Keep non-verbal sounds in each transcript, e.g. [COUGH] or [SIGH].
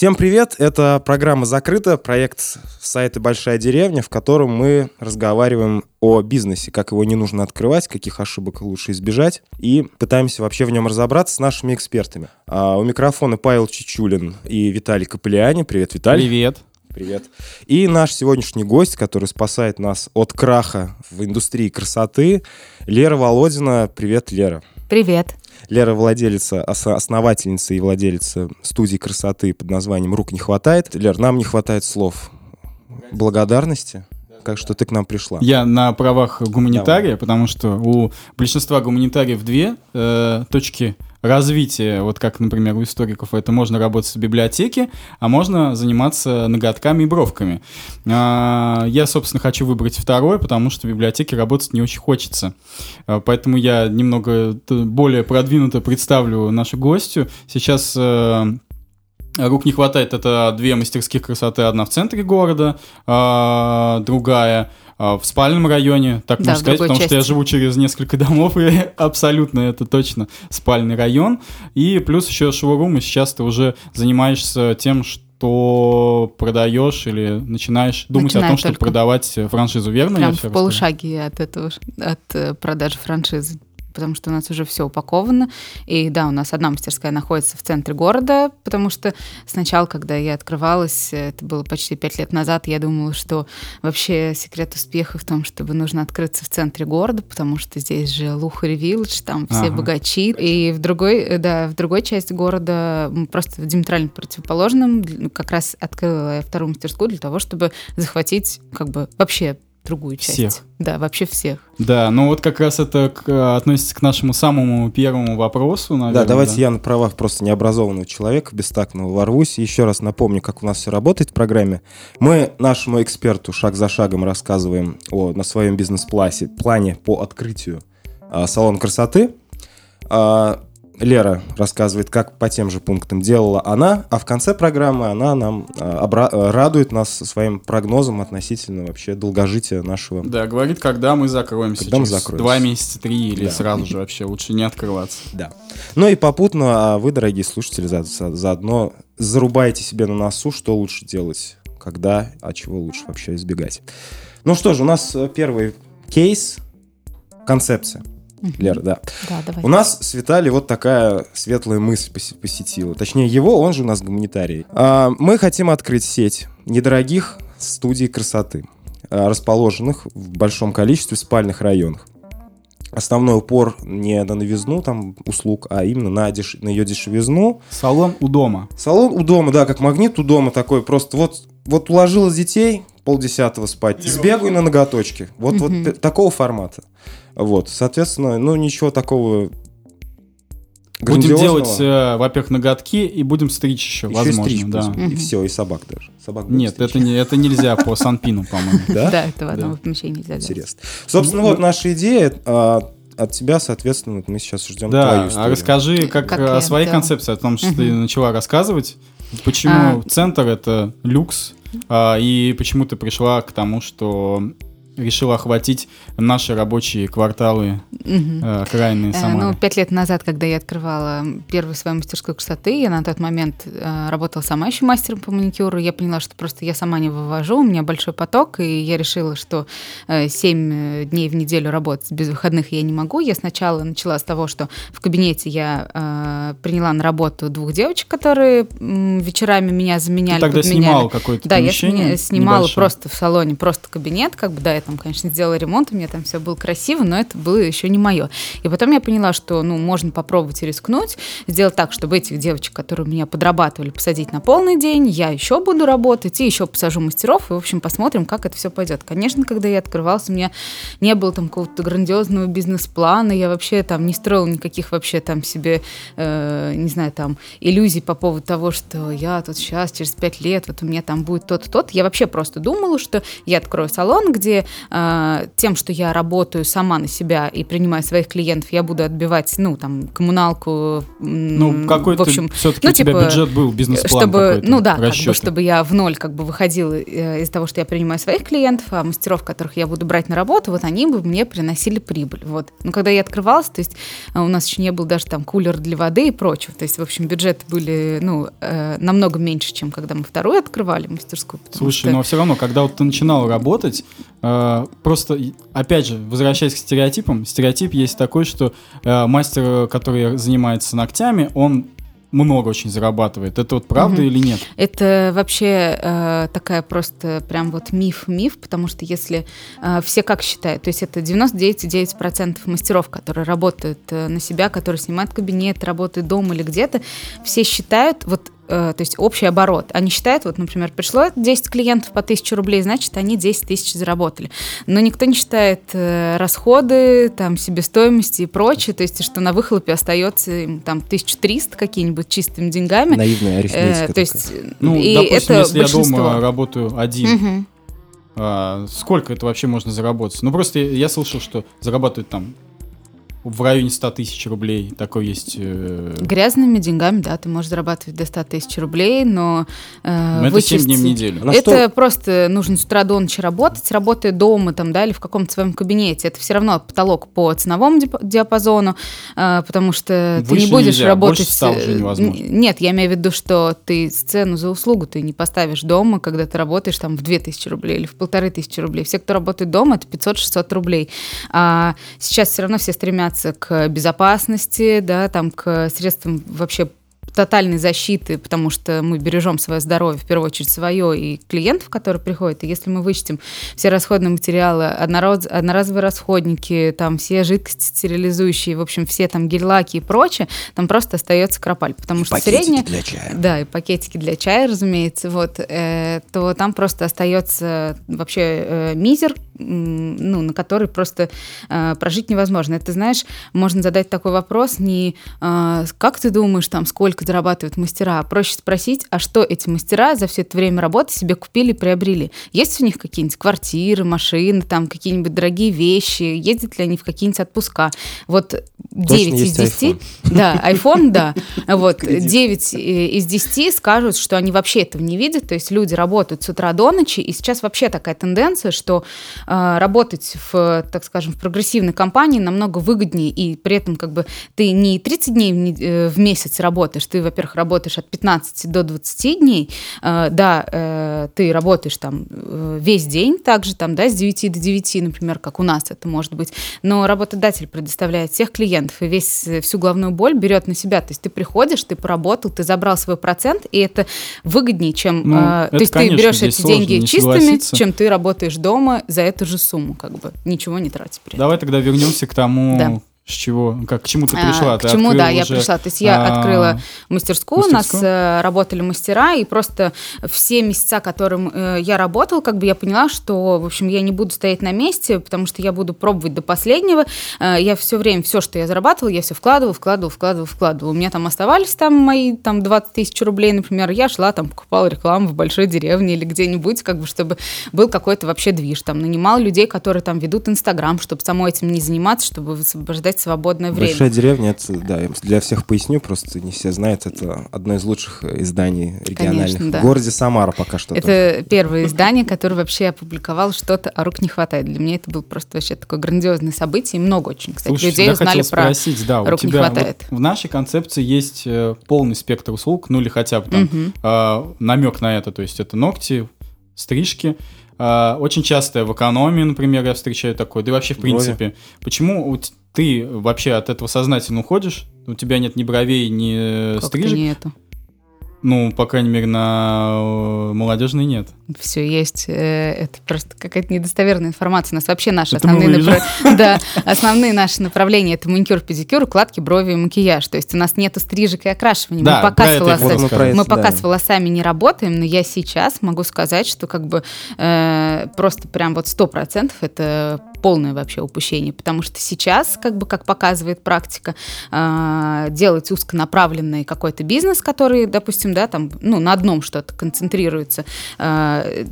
Всем привет! Это программа «Закрыта», проект сайта «Большая деревня», в котором мы разговариваем о бизнесе, как его не нужно открывать, каких ошибок лучше избежать, и пытаемся вообще в нем разобраться с нашими экспертами. А у микрофона Павел Чичулин и Виталий Капелиани. Привет, Виталий. Привет. Привет. И наш сегодняшний гость, который спасает нас от краха в индустрии красоты, Лера Володина. Привет, Лера. Привет. Лера владелица, основательница и владелица студии красоты под названием «Рук не хватает». Лер, нам не хватает слов благодарности как что ты к нам пришла. Я на правах гуманитария, Давай. потому что у большинства гуманитариев две э, точки развития, вот как, например, у историков, это можно работать в библиотеке, а можно заниматься ноготками и бровками. А, я, собственно, хочу выбрать второе, потому что в библиотеке работать не очень хочется. А, поэтому я немного более продвинуто представлю нашу гостью. Сейчас э, Рук не хватает, это две мастерских красоты, одна в центре города, а, другая а, в спальном районе, так да, можно сказать, потому части. что я живу через несколько домов, и [LAUGHS] абсолютно это точно спальный район. И плюс еще шоурум, и сейчас ты уже занимаешься тем, что продаешь или начинаешь думать Начинаю о том, чтобы продавать франшизу, верно? Прям в полушаге от этого, от э, продажи франшизы потому что у нас уже все упаковано. И да, у нас одна мастерская находится в центре города, потому что сначала, когда я открывалась, это было почти пять лет назад, я думала, что вообще секрет успеха в том, чтобы нужно открыться в центре города, потому что здесь же Лухари Вилледж, там все ага. богачи. И в другой, да, в другой части города просто в диаметрально противоположном как раз открыла я вторую мастерскую для того, чтобы захватить как бы вообще другую часть. Всех. Да, вообще всех. Да, ну вот как раз это к, относится к нашему самому первому вопросу, наверное. Да, давайте да. я на правах просто необразованного человека, бестактного, ворвусь. Еще раз напомню, как у нас все работает в программе. Мы нашему эксперту шаг за шагом рассказываем о, на своем бизнес-плане плане по открытию а, салона красоты. А, Лера рассказывает, как по тем же пунктам делала она, а в конце программы она нам а, обра- радует нас своим прогнозом относительно вообще долгожития нашего. Да, говорит, когда мы закроемся. Когда мы закроемся. Два месяца, три или да. сразу же вообще лучше не открываться. Да. Ну и попутно а вы, дорогие слушатели, за, за, заодно зарубайте себе на носу, что лучше делать, когда, а чего лучше вообще избегать. Ну что же, у нас э, первый кейс, концепция. Лера, да. Да, давай. У нас с Виталий вот такая светлая мысль посетила. Точнее, его, он же у нас гуманитарий. А, мы хотим открыть сеть недорогих студий красоты, а, расположенных в большом количестве в спальных районах. Основной упор не на новизну там услуг, а именно на, деш... на ее дешевизну. Салон у дома. Салон у дома, да, как магнит у дома такой. Просто вот, вот уложила детей, полдесятого спать, сбегаю на ноготочки. Вот, вот такого формата. Вот, соответственно, ну ничего такого Будем делать, э, во-первых, ноготки и будем стричь еще, еще возможно. И, стричь, да. и все, и собак даже. Собак Нет, это, не, это нельзя по Санпину, по-моему. [LAUGHS] Да? Да, это в одном помещении нельзя Интересно. Собственно, вот наша идея а, от тебя, соответственно, мы сейчас ждем да, твою историю. А расскажи как, как о своей да. концепции, о том, что ты начала рассказывать. Почему а... центр — это люкс, а, и почему ты пришла к тому, что решила охватить наши рабочие кварталы угу. окраины Самары? Ну, пять лет назад, когда я открывала первую свою мастерскую красоты, я на тот момент э, работала сама еще мастером по маникюру, я поняла, что просто я сама не вывожу, у меня большой поток, и я решила, что э, 7 дней в неделю работать без выходных я не могу. Я сначала начала с того, что в кабинете я э, приняла на работу двух девочек, которые э, вечерами меня заменяли. Ты тогда подменяли. снимала какое-то Да, я снимала небольшое. просто в салоне, просто кабинет, как бы, да, я там, конечно, сделала ремонт, у меня там все было красиво, но это было еще не мое. И потом я поняла, что, ну, можно попробовать рискнуть, сделать так, чтобы этих девочек, которые меня подрабатывали, посадить на полный день, я еще буду работать, и еще посажу мастеров, и, в общем, посмотрим, как это все пойдет. Конечно, когда я открывался, у меня не было там какого-то грандиозного бизнес-плана, я вообще там не строила никаких вообще там себе, э, не знаю, там, иллюзий по поводу того, что я тут сейчас, через пять лет, вот у меня там будет тот-то, тот. Я вообще просто думала, что я открою салон, где э, тем, что я работаю сама на себя и принимаю своих клиентов, я буду отбивать, ну, там, коммуналку. Ну, какой-то в общем, все-таки ну, у тебя типа, бюджет был, бизнес-план чтобы, ну да, как бы, чтобы я в ноль как бы выходила э, из-за того, что я принимаю своих клиентов, а мастеров, которых я буду брать на работу, вот они бы мне приносили прибыль. Вот. Но когда я открывалась, то есть э, у нас еще не был даже там кулер для воды и прочего. То есть, в общем, бюджеты были, ну, э, намного меньше, чем когда мы вторую открывали мастерскую. Слушай, что- но все равно, когда вот ты начинал работать, э, просто, и- опять же, возвращаясь к стереотипам, стереотип есть такой, что э, мастер, э, который занимается ногтями, он много очень зарабатывает. Это вот правда Мгм. или нет? Это вообще э, такая просто прям вот миф-миф, потому что если э, все как считают, то есть это 99,9% мастеров, которые работают э, на себя, которые снимают кабинет, работают дома или где-то, все считают вот э, то есть общий оборот. Они считают, вот, например, пришло 10 клиентов по 1000 рублей, значит, они 10 тысяч заработали. Но никто не считает э, расходы, там, себестоимости и прочее, то есть, что на выхлопе остается им, там 1300 какие-нибудь чистыми деньгами. Наивная Э, арифметика. то такая. есть, Ну, и допустим, это если я большинство. дома работаю один, Мгм. а, сколько это вообще можно заработать? Ну, просто я, я слышал, что зарабатывают там в районе 100 тысяч рублей. Такой есть... э, Грязными деньгами, да, ты можешь зарабатывать до 100 тысяч рублей, но э, ну, это 7 вычесть- дней в неделю. На это что- просто нужно с утра до ночи работать, работая дома там, да, или в каком-то своем кабинете. Это все равно потолок по ценовому диапазону, э, потому что ты Выше не будешь нельзя, работать... больше 100 уже невозможно. Нет, я имею в виду, что ты цену за услугу ты не поставишь дома, когда ты работаешь там в 2000 рублей или в полторы тысячи рублей. Все, кто работает дома, это 500-600 рублей. А сейчас все равно все стремятся к безопасности, да, там к средствам вообще тотальной защиты, потому что мы бережем свое здоровье, в первую очередь свое и клиентов, которые приходят. И если мы вычтем все расходные материалы, однораз- одноразовые расходники, там все жидкости стерилизующие, в общем, все там гель-лаки и прочее, там просто остается кропаль, потому что Пакетики средняя... для чая. Да, и пакетики для чая, разумеется, вот, э, то там просто остается вообще э, мизер, ну, на который просто э, прожить невозможно. Это, знаешь, можно задать такой вопрос не э, как ты думаешь, там, сколько зарабатывают мастера, проще спросить, а что эти мастера за все это время работы себе купили, приобрели? Есть у них какие-нибудь квартиры, машины, там, какие-нибудь дорогие вещи, ездят ли они в какие-нибудь отпуска? Вот 9 из есть 10... iPhone. Да, iPhone, да. [LAUGHS] Вот, Кредит. 9 из 10 скажут, что они вообще этого не видят, то есть люди работают с утра до ночи, и сейчас вообще такая тенденция, что э, работать в, так скажем, в прогрессивной компании намного выгоднее, и при этом как бы ты не 30 дней в, э, в месяц работаешь, ты, во-первых, работаешь от 15 до 20 дней, Э, да, э, ты работаешь там э, весь день, также там, да, с 9 до 9, например, как у нас это может быть, но работодатель предоставляет всех клиентов и весь, всю головную боль берет на себя, то есть ты приходишь, ты поработал, ты забрал свой процент, и это выгоднее, чем, Ну, это, то есть конечно, ты берешь эти деньги чистыми, чем ты работаешь дома за эту же сумму, как бы, ничего не этом. Давай тогда вернемся к тому, Да. С чего, как, к чему ты А, пришла. к Ты чему, да, открыла я уже, пришла. То есть я а, открыла мастерскую, у нас мастерскую? э, работали мастера, и просто все месяца, которым э, я работала, как бы я поняла, что, в общем, я не буду стоять на месте, потому что я буду пробовать до последнего. Э, я все время, все, что я зарабатывала, я все вкладывала, вкладывала, вкладывала, вкладывала. У меня там оставались там мои там 20 тысяч рублей, например, я шла там, покупала рекламу в большой деревне или где-нибудь, как бы, чтобы был какой-то вообще движ. Там нанимал людей, которые там ведут Инстаграм, чтобы самой этим не заниматься, чтобы высвобождать свободное время. Большая деревня, это, да, для всех поясню, просто не все знают, это одно из лучших э, изданий региональных. Конечно, да. В городе Самара пока что. тоже. Это первое издание, которое вообще опубликовало что-то, а рук не хватает. Для меня это было просто вообще такое грандиозное событие. И много очень, кстати, Слушай, людей узнали хотел про... спросить, да, у рук не тебя хватает. вот в нашей концепции есть э, полный спектр услуг, ну или хотя бы там Мгм. намек на это, то есть это ногти, стрижки. А, очень часто в экономии, например, я встречаю такое, да и вообще в Брови. принципе. Почему у т- ты вообще от этого сознательно уходишь? У тебя нет ни бровей, ни э, Как-то стрижек? нету. Ну, по крайней мере, на э, молодежной нет. Все есть. э, Это просто какая-то недостоверная информация. У нас вообще наши Это основные, напра- [LAUGHS] да, основные наши направления это маникюр, педикюр, укладки, брови и макияж. То есть у нас нету стрижек и окрашивания. Да, мы пока с это хотел Вот мы это, Мы пока да. с волосами не работаем, но я сейчас могу сказать, что как бы э, просто прям вот сто процентов это полное вообще упущение, потому что сейчас, как бы, как показывает практика, э, делать узконаправленный какой-то бизнес, который, допустим, да, там, ну, на одном что-то концентрируется, э,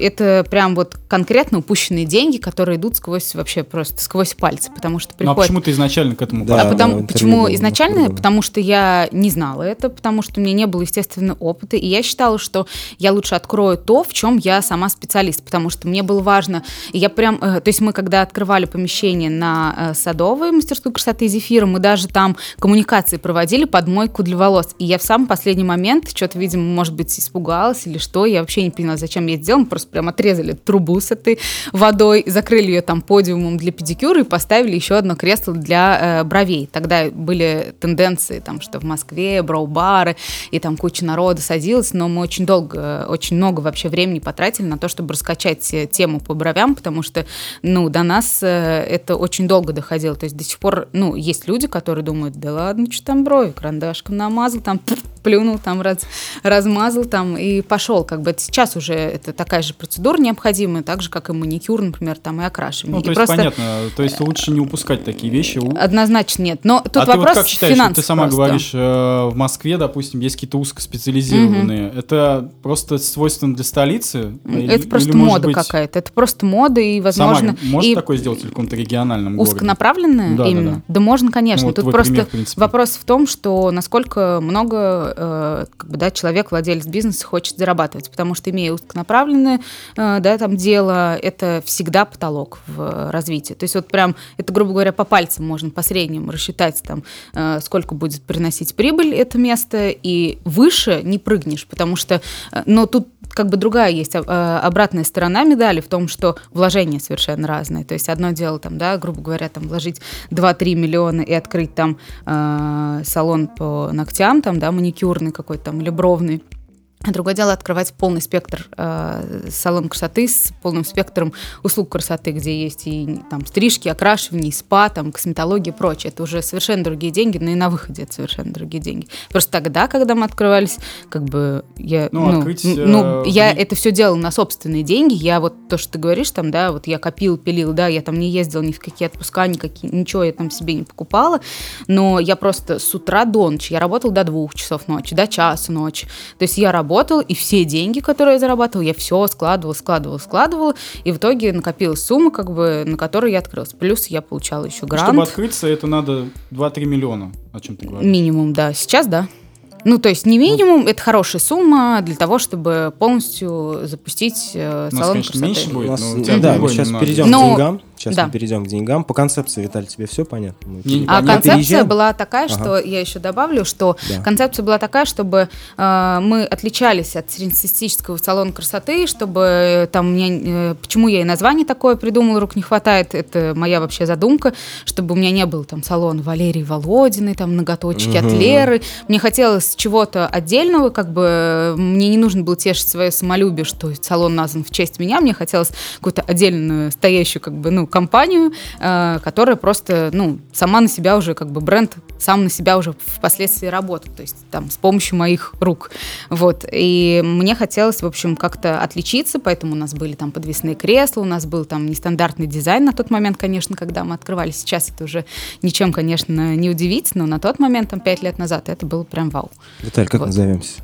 это прям вот конкретно упущенные деньги, которые идут сквозь вообще просто сквозь пальцы, потому что приходит... Ну, а почему ты изначально к этому да, а потому, почему изначально? Потому что я не знала это, потому что у меня не было, естественно, опыта, и я считала, что я лучше открою то, в чем я сама специалист, потому что мне было важно, и я прям, э, то есть мы когда открывали помещение на э, Садовой мастерскую красоты Зефира, мы даже там коммуникации проводили под мойку для волос, и я в самый последний момент что-то, видимо, может быть, испугалась или что, я вообще не поняла, зачем я это сделала, мы просто прям отрезали трубу с этой водой, закрыли ее там подиумом для педикюра и поставили еще одно кресло для э, бровей. Тогда были тенденции, там, что в Москве броу-бары, и там куча народа садилась, но мы очень долго, очень много вообще времени потратили на то, чтобы раскачать э, тему по бровям, потому что, ну, до нас э, это очень долго доходило. То есть до сих пор, ну, есть люди, которые думают, да ладно, что там брови, карандашком намазал, там [LAUGHS] плюнул, там раз, размазал, там и пошел. Как бы это сейчас уже это такая же процедура необходимая, так же, как и маникюр, например, там и окрашивание. Ну, то и есть просто... понятно, то есть лучше не упускать такие вещи. Однозначно нет. Но тут а вопрос ты вот как считаешь, финансов ты сама просто. говоришь, э, в Москве, допустим, есть какие-то узкоспециализированные. Угу. Это просто свойственно для столицы? Это или, просто или, мода быть... какая-то. Это просто мода и, возможно... Сама можно и... такое сделать в каком-то региональном городе? Узконаправленное да, именно? Да, да. да можно, конечно. Ну, вот тут просто пример, в вопрос в том, что насколько много э, как бы, да, человек, владелец бизнеса, хочет зарабатывать. Потому что, имея узконаправленное э, да, там, дело, это всегда потолок в развитии. То есть вот прям, это, грубо говоря, по пальцам можно по среднему рассчитать, там, э, сколько будет приносить прибыль это место, и выше не прыгнешь, потому что, э, но тут как бы другая есть а, обратная сторона медали в том, что вложения совершенно разные. То есть одно дело, там, да, грубо говоря, там вложить 2-3 миллиона и открыть там э, салон по ногтям, там, да, маникюрный какой-то там или бровный а другое дело открывать полный спектр э, салон красоты с полным спектром услуг красоты, где есть и там стрижки, окрашивание, и спа, там косметология и прочее. Это уже совершенно другие деньги, но и на выходе это совершенно другие деньги. Просто тогда, когда мы открывались, как бы я, ну, ну, открыть, ну э, я это все делала на собственные деньги. Я вот то, что ты говоришь, там, да, вот я копил, пилил, да, я там не ездила ни в какие отпуска, никакие, ничего я там себе не покупала, но я просто с утра до ночи, я работала до двух часов ночи, до часа ночи. То есть я работала работал, и все деньги, которые я зарабатывал, я все складывал, складывал, складывал, и в итоге накопилась сумма, как бы, на которую я открылась. Плюс я получала еще грант. Чтобы открыться, это надо 2-3 миллиона, о чем ты говоришь? Минимум, да. Сейчас, да. Ну, то есть не минимум, ну, это хорошая сумма для того, чтобы полностью запустить э, салон конечно, красоты. меньше будет, У нас, но да, мы сейчас перейдем Но- к деньгам. Сейчас да. мы перейдем к деньгам. По концепции, Виталий, тебе все понятно? Мы Не, А понятно. концепция Переезжаем? была такая, что Ага. я еще добавлю, что Да. концепция была такая, чтобы э, мы отличались от среднестатистического салона красоты, чтобы э, там меня, э, почему я и название такое придумала, рук не хватает, это моя вообще задумка, чтобы у меня не был там салон Валерии Володиной, там ноготочки от Мгм. Леры. Мне хотелось чего-то отдельного, как бы э, мне не нужно было тешить свое самолюбие, что салон назван в честь меня, мне хотелось какую-то отдельную стоящую как бы ну компанию, э, которая просто ну сама на себя уже как бы бренд сам на себя уже впоследствии работает, то есть там с помощью моих рук, вот. И мне хотелось в общем как-то отличиться, поэтому у нас были там подвесные кресла, у нас был там нестандартный дизайн на тот момент, конечно, когда мы открывали. Сейчас это уже ничем, конечно, не удивить, но на тот момент там пять лет назад это было прям вау. Виталий, как Вот. назовемся?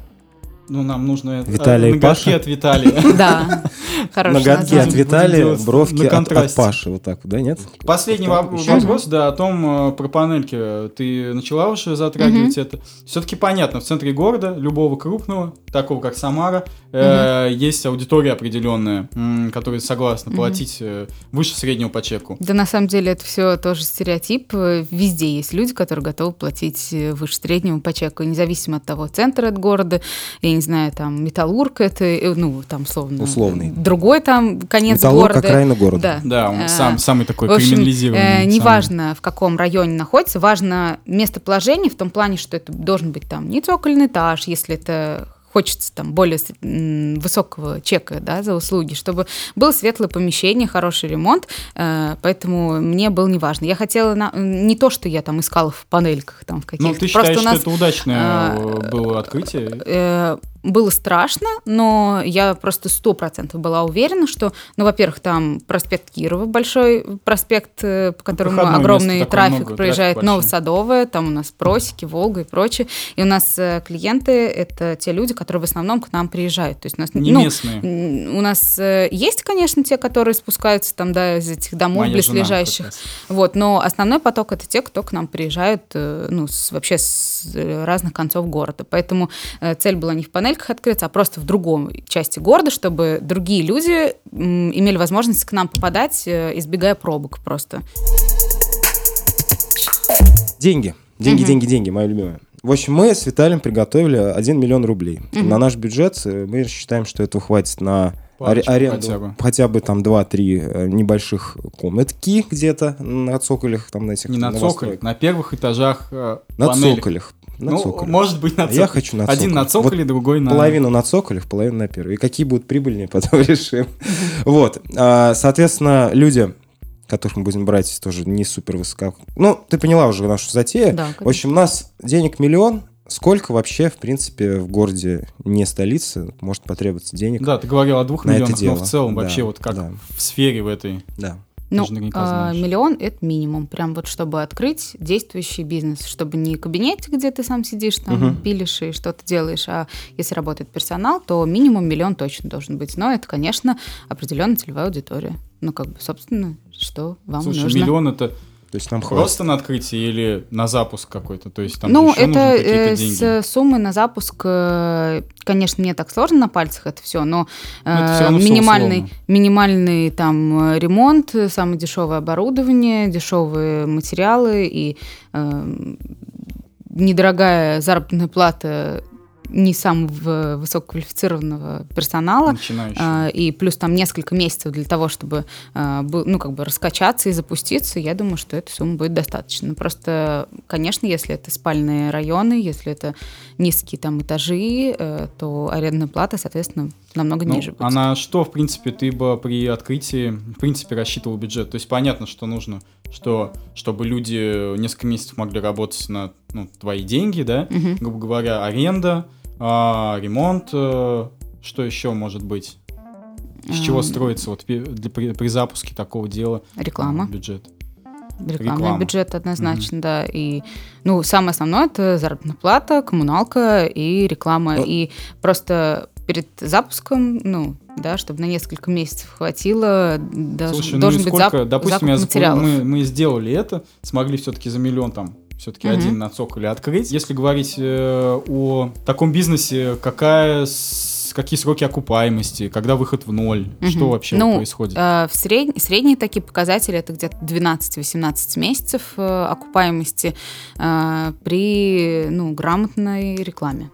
Ну, нам нужно э, Виталий ноготки Паша? от Виталия. [LAUGHS] Да, [LAUGHS] хорошее Ноготки от Виталия, бровки от- от. Паши. Вот так, да, нет? Последний вопрос, да, о том, э, про панельки. Ты начала уже затрагивать это. Все-таки понятно, в центре города, любого крупного, такого как Самара, э, есть аудитория определенная, м, которая согласна платить э, выше среднего по чеку. Да, на самом деле это все тоже стереотип. Э, Везде есть люди, которые готовы платить э, выше среднего по чеку, независимо от того, центр от города, я не знаю, там металлург это, э, ну, там, словно. Условный. Другой там конец Металлург, города. окраина города. Да. Да, он сам, самый такой В общем, криминализированный. э, самый. неважно, в каком районе находится, важно местоположение в том плане, что это должен быть там не цокольный этаж, если это хочется там более высокого чека да, за услуги, чтобы было светлое помещение, хороший ремонт, э, поэтому мне было неважно. Я хотела на- не то, что я там искала в панельках там в Ну, каких-то. ты Просто считаешь, у нас что это удачное а, э, было открытие? Было страшно, но я просто сто процентов была уверена, что, ну, во-первых, там проспект Кирова, большой проспект, э, по которому Проходное огромный трафик много, проезжает. Новосадовое, там у нас Просеки, Волга и прочее. И у нас э, клиенты — это те люди, которые в основном к нам приезжают. То есть у нас, Не ну, местные. у нас э, есть, конечно, те, которые спускаются там, да, из этих домов Моя близлежащих, вот, но основной поток это те, кто к нам приезжают, ну, с- вообще с разных концов города. Поэтому цель была не в панельках открыться, а просто в другом части города, чтобы другие люди имели возможность к нам попадать, э, избегая пробок просто. Деньги. Деньги, Мгм. деньги, деньги, моя любимая. В общем, мы с Виталием приготовили 1 миллион рублей. Мгм. На наш бюджет мы считаем, что этого хватит на Парочку аренду хотя бы. хотя бы там 2-3 э, небольших комнатки где-то на цоколях, там на этих Не на цоколе, на первых этажах э, На панелек. цоколях. На ну, может быть, на А я хочу на Один на цоколе. цоколе, другой на... Половину на цоколях, половину на первый. И какие будут прибыльнее, [LAUGHS] потом решим. Вот. А, Соответственно, люди, которых мы будем брать, тоже не супер высоко. Ну, ты поняла уже нашу затею. Да, В общем, у нас денег миллион. Сколько вообще, в принципе, в городе не столицы может потребоваться денег? Да, ты говорил о двух миллионах, но в целом Да, вообще вот как да. в сфере в этой. Да. Ну, а, миллион – это минимум, прям вот чтобы открыть действующий бизнес, чтобы не кабинет, где ты сам сидишь, там, Мгм. пилишь и что-то делаешь, а если работает персонал, то минимум миллион точно должен быть. Но это, конечно, определенная целевая аудитория. Ну, как бы, собственно, что вам Слушай, нужно. миллион это То есть нам хватит. просто на открытие или на запуск какой-то? То есть там ну, еще нужны это какие-то э, деньги? с суммы на запуск, э, конечно, мне так сложно на пальцах это все, но Ну, это э, минимальный, минимальный там ремонт, самое дешевое оборудование, дешевые материалы и э, недорогая заработная плата не самого высококвалифицированного персонала. А, И плюс там несколько месяцев для того, чтобы был- ну, как бы раскачаться и запуститься, я думаю, что этой суммы будет достаточно. Просто, конечно, если это спальные районы, если это низкие там этажи, э, то арендная плата, соответственно, намного Ну, ниже будет. а на что, в принципе, ты бы при открытии, в принципе, рассчитывал бюджет? То есть понятно, что нужно, что, чтобы люди несколько месяцев могли работать на ну, твои деньги, да, Мгм. грубо говоря, аренда, а, ремонт, э, что еще может быть? С чего строится вот для- при, при запуске такого дела Реклама. бюджет? Рекламный Реклама. бюджет однозначно, да. И, ну, самое основное это заработная плата, коммуналка и реклама. Ну- И просто перед запуском, ну, да, чтобы на несколько месяцев хватило, даже, Слушай, ну должен и быть сколько, зап- допустим, закуп я запу- материалов. мы, мы сделали это, смогли все-таки за миллион там все-таки Мгм. один на цоколе открыть. Если говорить э, о таком бизнесе, какая, какие сроки окупаемости, когда выход в ноль, Мгм. что вообще Ну, происходит? Э, В сред... средние такие показатели это где-то 12-18 месяцев э, окупаемости э, при ну, грамотной рекламе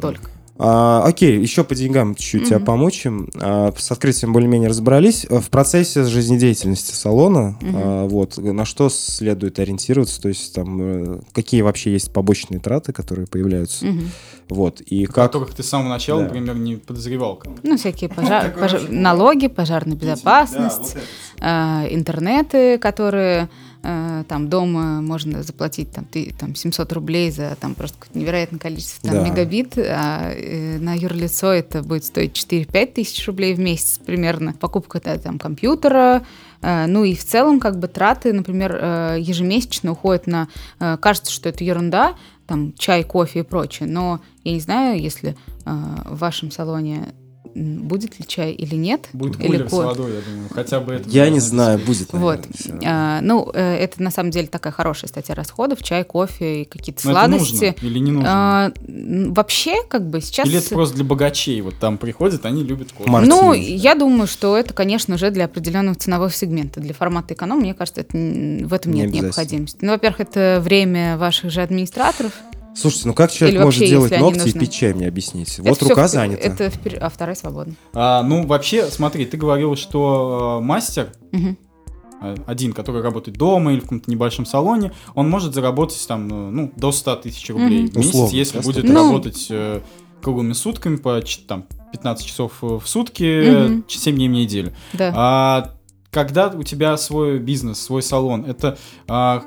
только. А, окей, еще по деньгам чуть-чуть тебя Мгм. помучим. А, с открытием более-менее разобрались. В процессе жизнедеятельности салона, Мгм. а, вот, на что следует ориентироваться, то есть там, э, какие вообще есть побочные траты, которые появляются, Мгм. вот, и как... которых ты с самого начала, Да. например, не подозревал. Ну, всякие пожар- вообще налоги, пожарная Да, безопасность, вот э, интернеты, которые там дома можно заплатить там, ты, там 700 рублей за там просто невероятное количество там, Да. мегабит, а э, на юрлицо это будет стоить 4-5 тысяч рублей в месяц примерно. Покупка да, там компьютера, э, ну и в целом как бы траты, например, э, ежемесячно уходят на... э, кажется, что это ерунда, там чай, кофе и прочее, но я не знаю, если э, в вашем салоне будет ли чай или нет. Будет или кулер с ко- водой, я думаю. Хотя бы это. Я не знаю, будет, Вот. наверное, всё. А, ну, э, это на самом деле такая хорошая статья расходов. Чай, кофе и какие-то Но это сладости. нужно или не нужно? А, вообще, как бы сейчас... Или это просто для богачей? Вот там приходят, они любят кофе. Марк- Ну, Мартинез. я думаю, что это, конечно, уже для определенного ценового сегмента. Для формата эконом, мне кажется, это, в этом Не нет необходимости. Ну, во-первых, это время ваших же администраторов. Слушайте, ну как человек Или может вообще, делать ногти и пить чай, мне объясните? Это Вот рука в- занята. Это впер- а вторая свободна. А, ну, вообще, смотри, ты говорил, что э, мастер э, один, который работает дома или в каком-то небольшом салоне, он может заработать там, э, ну, до 100 тысяч рублей Мгм. в месяц, Условно, если да, будет 100 Ну. работать э, круглыми сутками по там, 15 часов в сутки, Мгм. 7 дней в неделю. Да. А когда у тебя свой бизнес, свой салон, это а,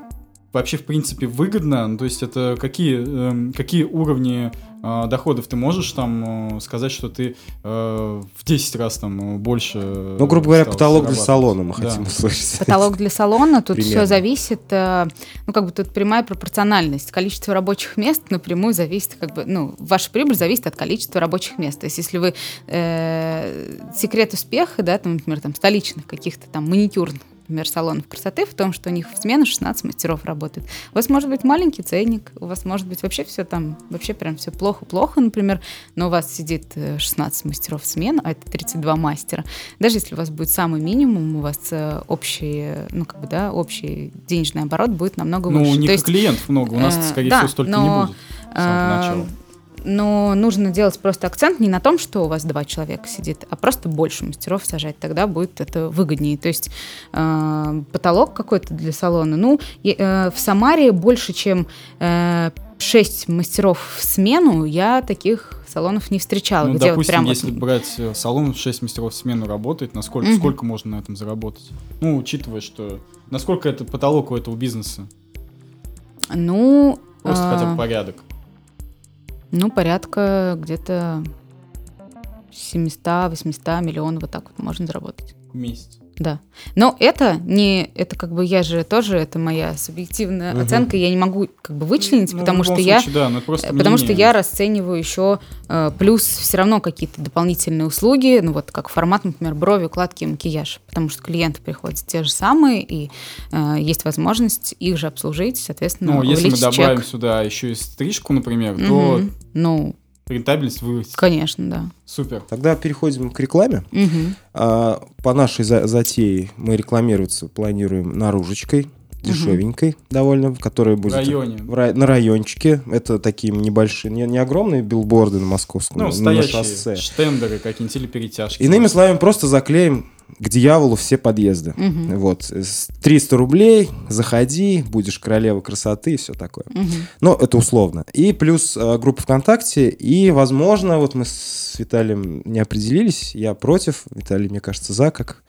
вообще в принципе выгодно? Ну, то есть это какие, эм, какие уровни э, доходов, ты можешь там э, сказать, что ты э, в 10 раз там больше... Ну, грубо говоря, потолок для салона мы да. хотим [LAUGHS] услышать. Потолок для салона, тут Примерно. все зависит, э, ну, как бы тут прямая пропорциональность. Количество рабочих мест напрямую зависит, как бы, ну, ваша прибыль зависит от количества рабочих мест. То есть, если вы э, секрет успеха, да, там, например, там, столичных каких-то там маникюрных например, салонов красоты в том, что у них в смену 16 мастеров работает. У вас может быть маленький ценник, у вас может быть вообще все там, вообще прям все плохо-плохо, например, но у вас сидит 16 э, мастеров в смену, а это 32 мастера. Даже если у вас будет самый минимум, у вас э, общий, ну, как бы, да, общий денежный оборот будет намного ну, выше. Ну, есть, клиентов много, у нас, э, скорее да, всего, столько но, не будет с самого начала но нужно делать просто акцент не на том, что у вас два человека сидит, а просто больше мастеров сажать, тогда будет это выгоднее. То есть э, потолок какой-то для салона, ну, э, в Самаре больше, чем э, 6 мастеров в смену, я таких салонов не встречала. Ну, где допустим, вот прям если вот... брать э, салон, 6 мастеров в смену работает, насколько, угу. сколько можно на этом заработать? Ну, учитывая, что... Насколько это потолок у этого бизнеса? Ну... Просто а... хотя бы порядок. Ну, порядка где-то 700-800 миллионов вот так вот можно заработать. В месяц? Да. Но это не, это как бы я же тоже, это моя субъективная угу. оценка, я не могу как бы вычленить, ну, потому что случае, я, да, но потому что я расцениваю еще э, плюс все равно какие-то дополнительные услуги, ну вот как формат, например, брови, укладки, макияж, потому что клиенты приходят те же самые и э, есть возможность их же обслужить, соответственно, Ну, если мы добавим чек. сюда еще и стрижку, например, угу. то ну рентабельность вырастет. Конечно, да. Супер. Тогда переходим к рекламе. Угу. А, по нашей за затее мы рекламироваться планируем наружечкой, дешевенькой угу. довольно, которая будет... В районе. В рай, на райончике. Это такие небольшие, не, не огромные билборды на московском, ну, на шоссе. штендеры какие-нибудь или перетяжки. Иными словами, просто заклеим к дьяволу все подъезды. Угу. Вот. 300 рублей, заходи, будешь королева красоты и все такое. Угу. Но это условно. И плюс э, группа ВКонтакте. И, возможно, вот мы с Виталием не определились. Я против. Виталий, мне кажется, за, как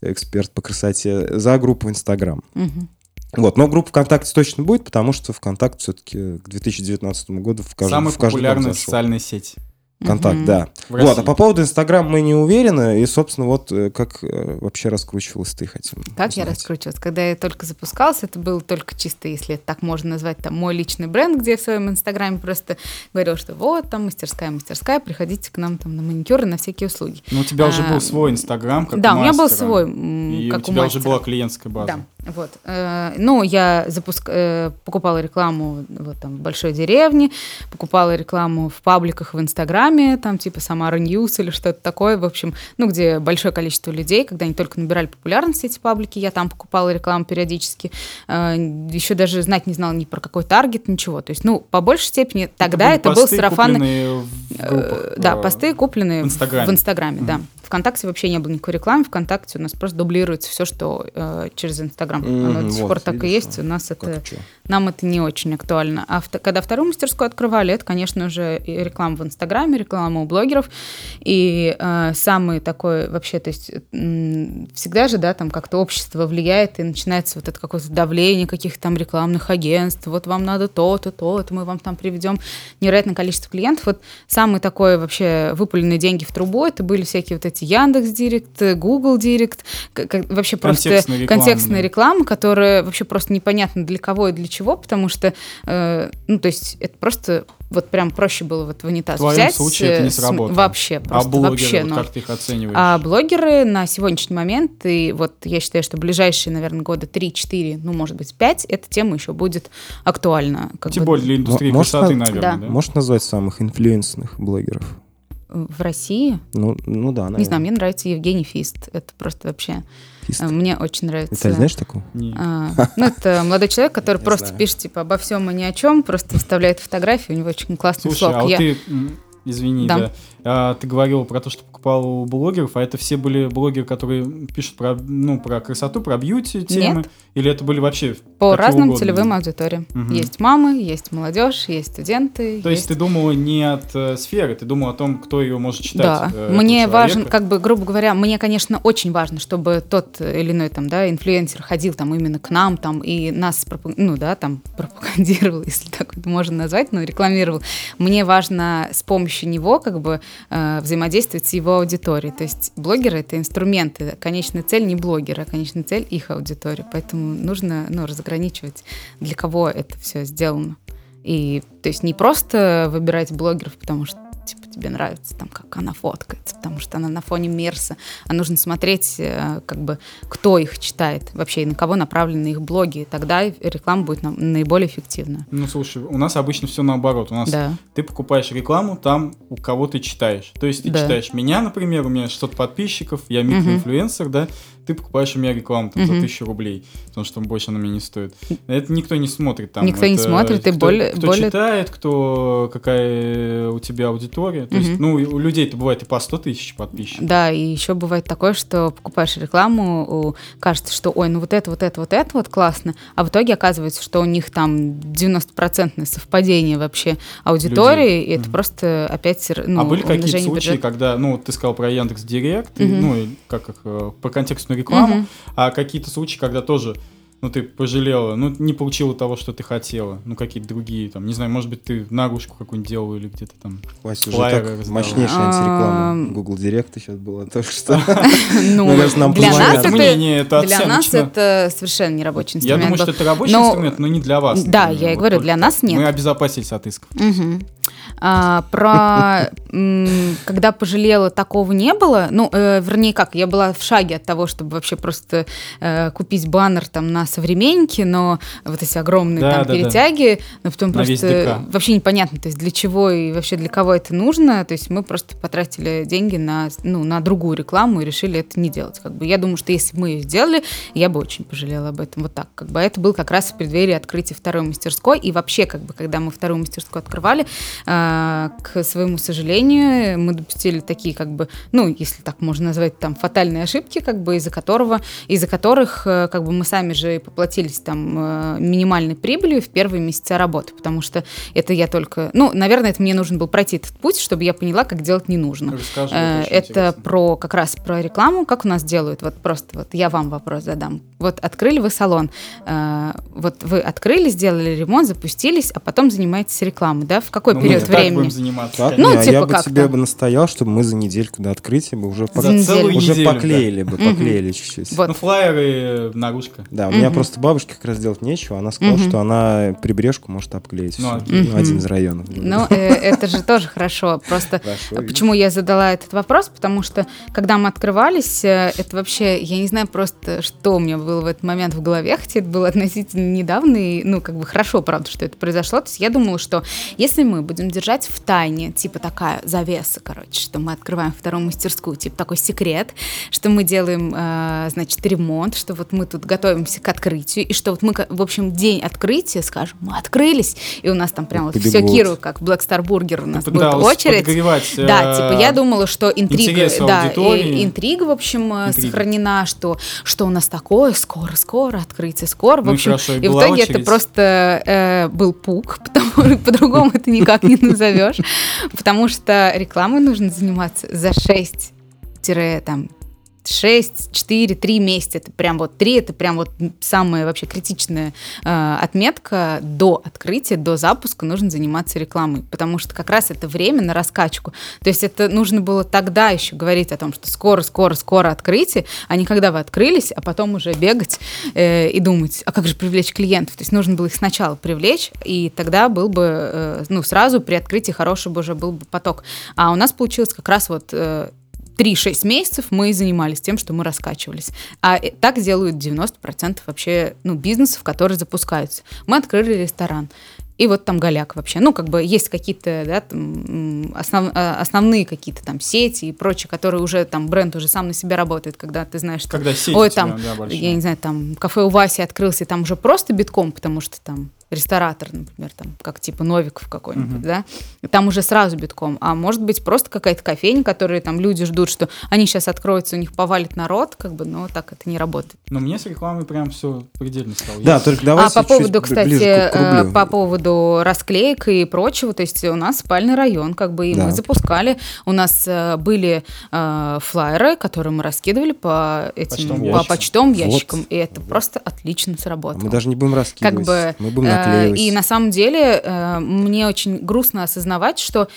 эксперт по красоте. За группу Инстаграм. Угу. Вот, но группа ВКонтакте точно будет, потому что ВКонтакт все-таки к 2019 году в каждом Самая в каждом популярная социальная сеть. Контакт, угу. да. В вот, а по поводу Инстаграм мы не уверены, и, собственно, вот э, как э, вообще раскручивалась ты, хотим Как узнать. я раскручивалась? Когда я только запускался, это был только чисто, если это так можно назвать, там, мой личный бренд, где я в своем Инстаграме просто говорил, что вот, там, мастерская, мастерская, приходите к нам там на маникюры, на всякие услуги. Ну, у тебя а, уже был свой Инстаграм, как Да, у, у меня был свой, и как у тебя у уже была клиентская база. Да. Вот. Э, ну, я запуск... Э, покупала рекламу вот там в большой деревне, покупала рекламу в пабликах в Инстаграме, там типа Самара News или что-то такое, в общем, ну, где большое количество людей, когда они только набирали популярность, эти паблики, я там покупала рекламу периодически, э, еще даже знать не знала ни про какой таргет, ничего. То есть, ну, по большей степени тогда это, это был сарафанный... Да, посты купленные в Инстаграме, в Инстаграме mm-hmm. да. ВКонтакте вообще не было никакой рекламы, ВКонтакте у нас просто дублируется все, что э, через Инстаграм. Mm-hmm, Оно до сих вот, пор так и есть, у нас это, нам это не очень актуально. А в, когда вторую мастерскую открывали, это, конечно же, реклама в Инстаграме, реклама у блогеров, и э, самый такой вообще, то есть всегда же, да, там как-то общество влияет, и начинается вот это какое-то давление каких-то там рекламных агентств, вот вам надо то-то, то-то, мы вам там приведем невероятное количество клиентов. Вот самый такой вообще выпаленные деньги в трубу, это были всякие вот эти есть Яндекс Директ, Google Директ, вообще просто контекстная реклама, контекстная реклама, которая вообще просто непонятно для кого и для чего, потому что, э, ну, то есть это просто вот прям проще было вот в унитаз в твоем взять. случае это не сработало. Вообще, а просто а блогеры, вообще. Вот ну, как ты их оцениваешь? А блогеры на сегодняшний момент, и вот я считаю, что ближайшие, наверное, года 3-4, ну, может быть, 5, эта тема еще будет актуальна. Как Тем бы... более для индустрии красоты, наверное, да. да? Можешь назвать самых инфлюенсных блогеров? В России. Ну, ну да, наверное. Не знаю, мне нравится Евгений Фист. Это просто вообще... Фист. Э, мне очень нравится. Ты знаешь такого? Нет. А, ну, это молодой человек, который просто знаю. пишет, типа, обо всем и ни о чем, просто вставляет фотографии, у него очень классный Слушай, слог. а вот Я... ты, извини, да, да а, ты говорил про то, что покупал у блогеров, а это все были блогеры, которые пишут про, ну, про красоту, про бьюти темы? Нет. Или это были вообще По разным угодно? целевым аудиториям. Мгм. Есть мамы, есть молодежь, есть студенты. То есть есть ты думала не от э, сферы, ты думала о том, кто ее может читать. Да, э, мне человека. как бы, грубо говоря, мне, конечно, очень важно, чтобы тот или иной там, да, инфлюенсер ходил там именно к нам там и нас, ну да, там [LAUGHS] пропагандировал, если так это можно назвать, ну рекламировал. Мне важно с помощью него как бы э, взаимодействовать с его аудиторией. То есть блогеры это инструменты, конечная цель не блогера, а конечная цель их аудитория. Поэтому нужно, ну, разграничивать, для кого это все сделано. И то есть не просто выбирать блогеров, потому что тебе нравится там, как она фоткается, потому что она на фоне Мерса, а нужно смотреть, э, как бы, кто их читает вообще, и на кого направлены их блоги, и тогда реклама будет нам- наиболее эффективна. Ну, слушай, у нас обычно все наоборот. У нас Да. ты покупаешь рекламу там, у кого ты читаешь. То есть ты Да. читаешь меня, например, у меня 600 подписчиков, я микроинфлюенсер, да, ты покупаешь у меня рекламу там, за. 1000 рублей, потому что больше она мне не стоит. Это никто не смотрит там. Никто не это смотрит, и кто, более- Кто более- читает, кто, какая у тебя аудитория. То есть, ну, у людей-то бывает и по 100 тысяч подписчиков. Да, и еще бывает такое, что покупаешь рекламу, кажется, что ой, ну вот это, вот это, вот это вот классно, а в итоге оказывается, что у них там 90% совпадение вообще аудитории, и это Мгм. просто опять ну, а были какие-то случаи, бюджета. когда, ну, ты сказал про Яндекс Директ, Мгм. ну, и как их, э, по контекстную рекламу, Мгм. а какие-то случаи, когда тоже, ну, ты пожалела, ну, не получила того, что ты хотела, ну, какие-то другие, там, не знаю, может быть, ты наружку какую-нибудь делала или где-то там. Вася уже так раздавал. мощнейшая антиреклама. Ам. Google Директ сейчас было только [LAUGHS] что. Ну, для нас это, для нас совершенно не рабочий Я инструмент. думаю, что это рабочий инструмент, но не для вас. Да, я и говорю, для нас нет. Мы обезопасились от исков. А, про м, когда пожалела, такого не было. Ну, э, вернее, как, я была в шаге от того, чтобы вообще просто э, купить баннер там на современнике, но вот эти огромные Да, там да, да. перетяги, но потом На просто вообще непонятно, то есть для чего и вообще для кого это нужно. То есть мы просто потратили деньги на, ну, на другую рекламу и решили это не делать. Как бы я думаю, что если бы мы ее сделали, я бы очень пожалела об этом. Вот так. Как бы это был как раз в преддверии открытия второй мастерской. И вообще, как бы, когда мы вторую мастерскую открывали, а, к своему сожалению, мы допустили такие, как бы, ну, если так можно назвать, там, фатальные ошибки, как бы, из-за которого, из-за которых, э, как бы, мы сами же и поплатились там э, минимальной прибылью в первые месяца работы, потому что это я только, ну, наверное, это мне нужно было пройти этот путь, чтобы я поняла, как делать не нужно. Расскажи, Э, Это интересно. про как раз про рекламу, как у нас делают. Вот просто вот я вам вопрос задам. Вот открыли вы салон, э, вот вы открыли, сделали ремонт, запустились, а потом занимаетесь рекламой, да? В какой Ну, период мы так времени? будем заниматься. Ну, не, а типа я бы как тебе бы настоял, чтобы мы за недельку до открытия бы уже, За пок- уже неделю, да. поклеили бы, Мгм. поклеили чуть-чуть. Вот. Ну, флайеры, наружка. Да, у меня Мгм. просто бабушке как раз делать нечего. Она сказала, что она прибрежку может обклеить. Ну, один из районов. Ну, э, это же тоже хорошо. Просто. Почему я задала этот вопрос? Потому что, когда мы открывались, э, это вообще, я не знаю просто, что у меня было в этот момент в голове, хотя это было относительно недавно, и, ну, как бы хорошо, правда, что это произошло. То есть я думала, что если мы будем держать в тайне, типа такая завеса, короче, что мы открываем вторую мастерскую, типа такой секрет, что мы делаем, э, значит, ремонт, что вот мы тут готовимся к открытию, и что вот мы, в общем, день открытия скажем, мы открылись, и у нас там прям вот все. Киру, как Black Star Burger у нас будет очередь. Да, э, типа я думала, что интрига, да, интрига, в общем, э, Интрига. сохранена, что что у нас такое, скоро, скоро, открытие скоро. В Ну и общем, хорошо, и и в итоге это просто э, был пук, [LAUGHS] потому по-другому это никак не назовешь, потому что рекламой нужно заниматься за 6 там 6, 4, 3 месяца. Это прям вот 3, это прям вот самая вообще критичная э, отметка. До открытия, до запуска нужно заниматься рекламой, потому что как раз это время на раскачку. То есть это нужно было тогда еще говорить о том, что скоро, скоро, скоро открытие, а не когда вы открылись, а потом уже бегать э, и думать, а как же привлечь клиентов? То есть нужно было их сначала привлечь, и тогда был бы, э, ну, сразу при открытии хороший бы уже был бы поток. А у нас получилось как раз вот э, 3-6 месяцев мы занимались тем, что мы раскачивались. А э, так делают 90% вообще ну, бизнесов, которые запускаются. Мы открыли ресторан. И вот там голяк вообще. Ну, как бы есть какие-то, да, там, основ- а, основные какие-то там сети и прочее, которые уже там бренд уже сам на себя работает, когда ты знаешь, что Когда сеть Ой, у тебя, там, да, большая. я не знаю, там кафе у Васи открылся, и там уже просто битком, потому что там ресторатор, например, там, как типа Новиков какой-нибудь, да, там уже сразу битком. А может быть просто какая-то кофейня, которые там люди ждут, что они сейчас откроются, у них повалит народ, как бы, но так это не работает. Но мне с рекламой прям все предельно стало. Да, только давай А по поводу, кстати, э, по поводу расклеек и прочего, то есть у нас спальный район, как бы, и да. мы запускали, у нас э, были э, флайеры, которые мы раскидывали по этим, почтовым по почтовым ящикам, вот. и это просто отлично сработало. Мы даже не будем раскидывать, как бы, мы будем наклеивать. И на самом деле мне очень грустно осознавать, что